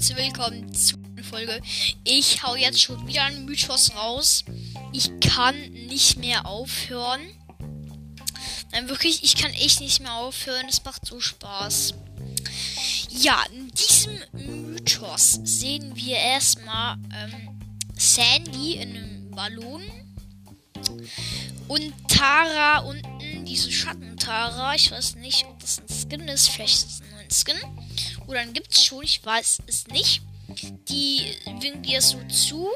Leute, willkommen zu Folge. Ich hau jetzt schon wieder einen Mythos raus. Ich kann nicht mehr aufhören. Nein, wirklich, ich kann echt nicht mehr aufhören. Es macht so Spaß. Ja, in diesem Mythos sehen wir erstmal ähm, Sandy in einem Ballon. Und Tara unten, diese Schattentara. Ich weiß nicht, ob das ein Skin ist. Vielleicht ist es ein Skin. Oder dann gibt es schon, ich weiß es nicht. Die winkt dir so zu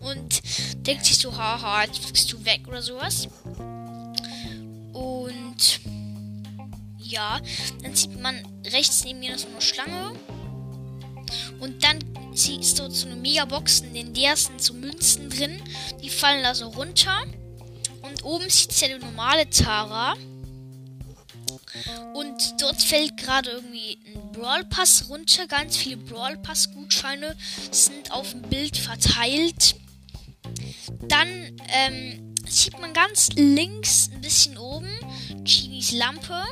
und denkt sich so, haha, jetzt fliegst du weg oder sowas. Und ja, dann sieht man rechts neben mir noch so eine Schlange. Und dann ist dort so eine Megabox, in der sind so Münzen drin. Die fallen da so runter. Und oben sieht es ja die normale Tara. Und dort fällt gerade irgendwie ein Brawl Pass runter. Ganz viele Brawl Pass Gutscheine sind auf dem Bild verteilt. Dann ähm, sieht man ganz links ein bisschen oben Chinis Lampe.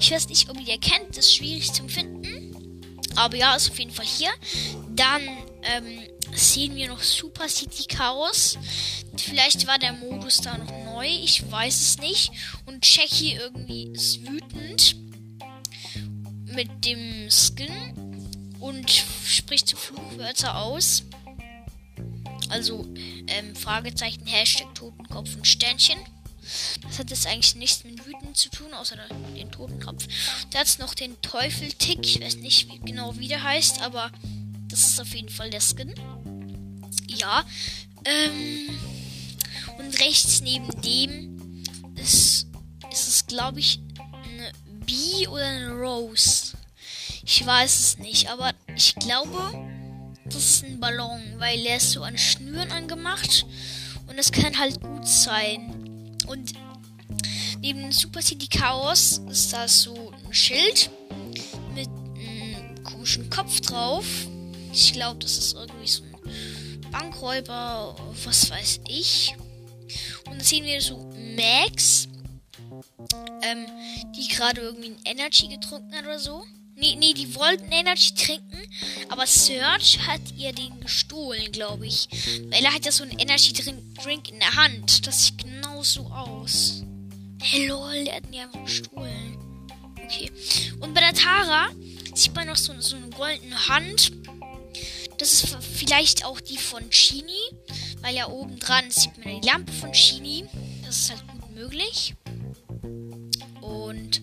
Ich weiß nicht, ob ihr die erkennt. Das ist schwierig zu finden. Aber ja, ist auf jeden Fall hier. Dann ähm, sehen wir noch Super City Chaos. Vielleicht war der Modus da noch neu, ich weiß es nicht. Und Jackie irgendwie ist wütend mit dem Skin und spricht Fluchwörter aus. Also ähm, Fragezeichen, Hashtag Totenkopf und Sternchen. Das hat jetzt eigentlich nichts mit wütend zu tun, außer den Totenkopf. Da hat es noch den Teufel-Tick. Ich weiß nicht wie, genau, wie der heißt, aber das ist auf jeden Fall der Skin. Ja. Ähm, und rechts neben dem ist, ist es, glaube ich, eine Bee oder eine Rose. Ich weiß es nicht, aber ich glaube, das ist ein Ballon, weil er ist so an Schnüren angemacht und es kann halt gut sein. Und neben Super City Chaos ist da so ein Schild mit einem komischen Kopf drauf. Ich glaube, das ist irgendwie so ein Bankräuber, was weiß ich. Sehen wir so Max, ähm, die gerade irgendwie ein Energy getrunken hat oder so. Nee, nee, die wollten Energy trinken, aber Search hat ihr den gestohlen, glaube ich. Weil er hat ja so einen Energy Drink in der Hand. Das sieht genau so aus. Hey lol, der hat mir einfach gestohlen. Okay. Und bei der Tara sieht man noch so, so eine goldene Hand. Das ist vielleicht auch die von Chini. Weil ja oben dran sieht man die Lampe von Chini. Das ist halt gut möglich. Und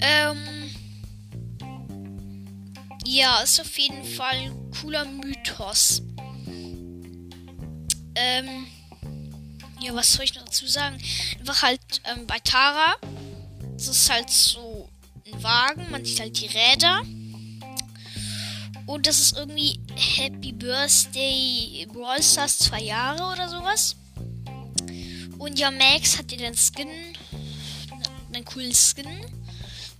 ähm, ja, ist auf jeden Fall ein cooler Mythos. Ähm, ja, was soll ich noch dazu sagen? Einfach halt ähm, bei Tara. Das ist halt so ein Wagen. Man sieht halt die Räder. Und das ist irgendwie Happy Birthday Brawl Stars zwei Jahre oder sowas. Und ja, Max hat ihr den Skin, einen coolen Skin,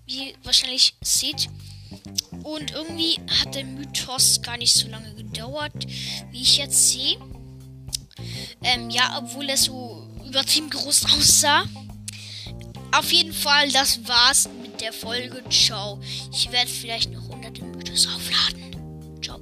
wie ihr wahrscheinlich seht. Und irgendwie hat der Mythos gar nicht so lange gedauert, wie ich jetzt sehe. Ähm, ja, obwohl er so übertrieben groß aussah. Auf jeden Fall, das war's der Folge. Ciao. Ich werde vielleicht noch 100 Mythos aufladen. Ciao.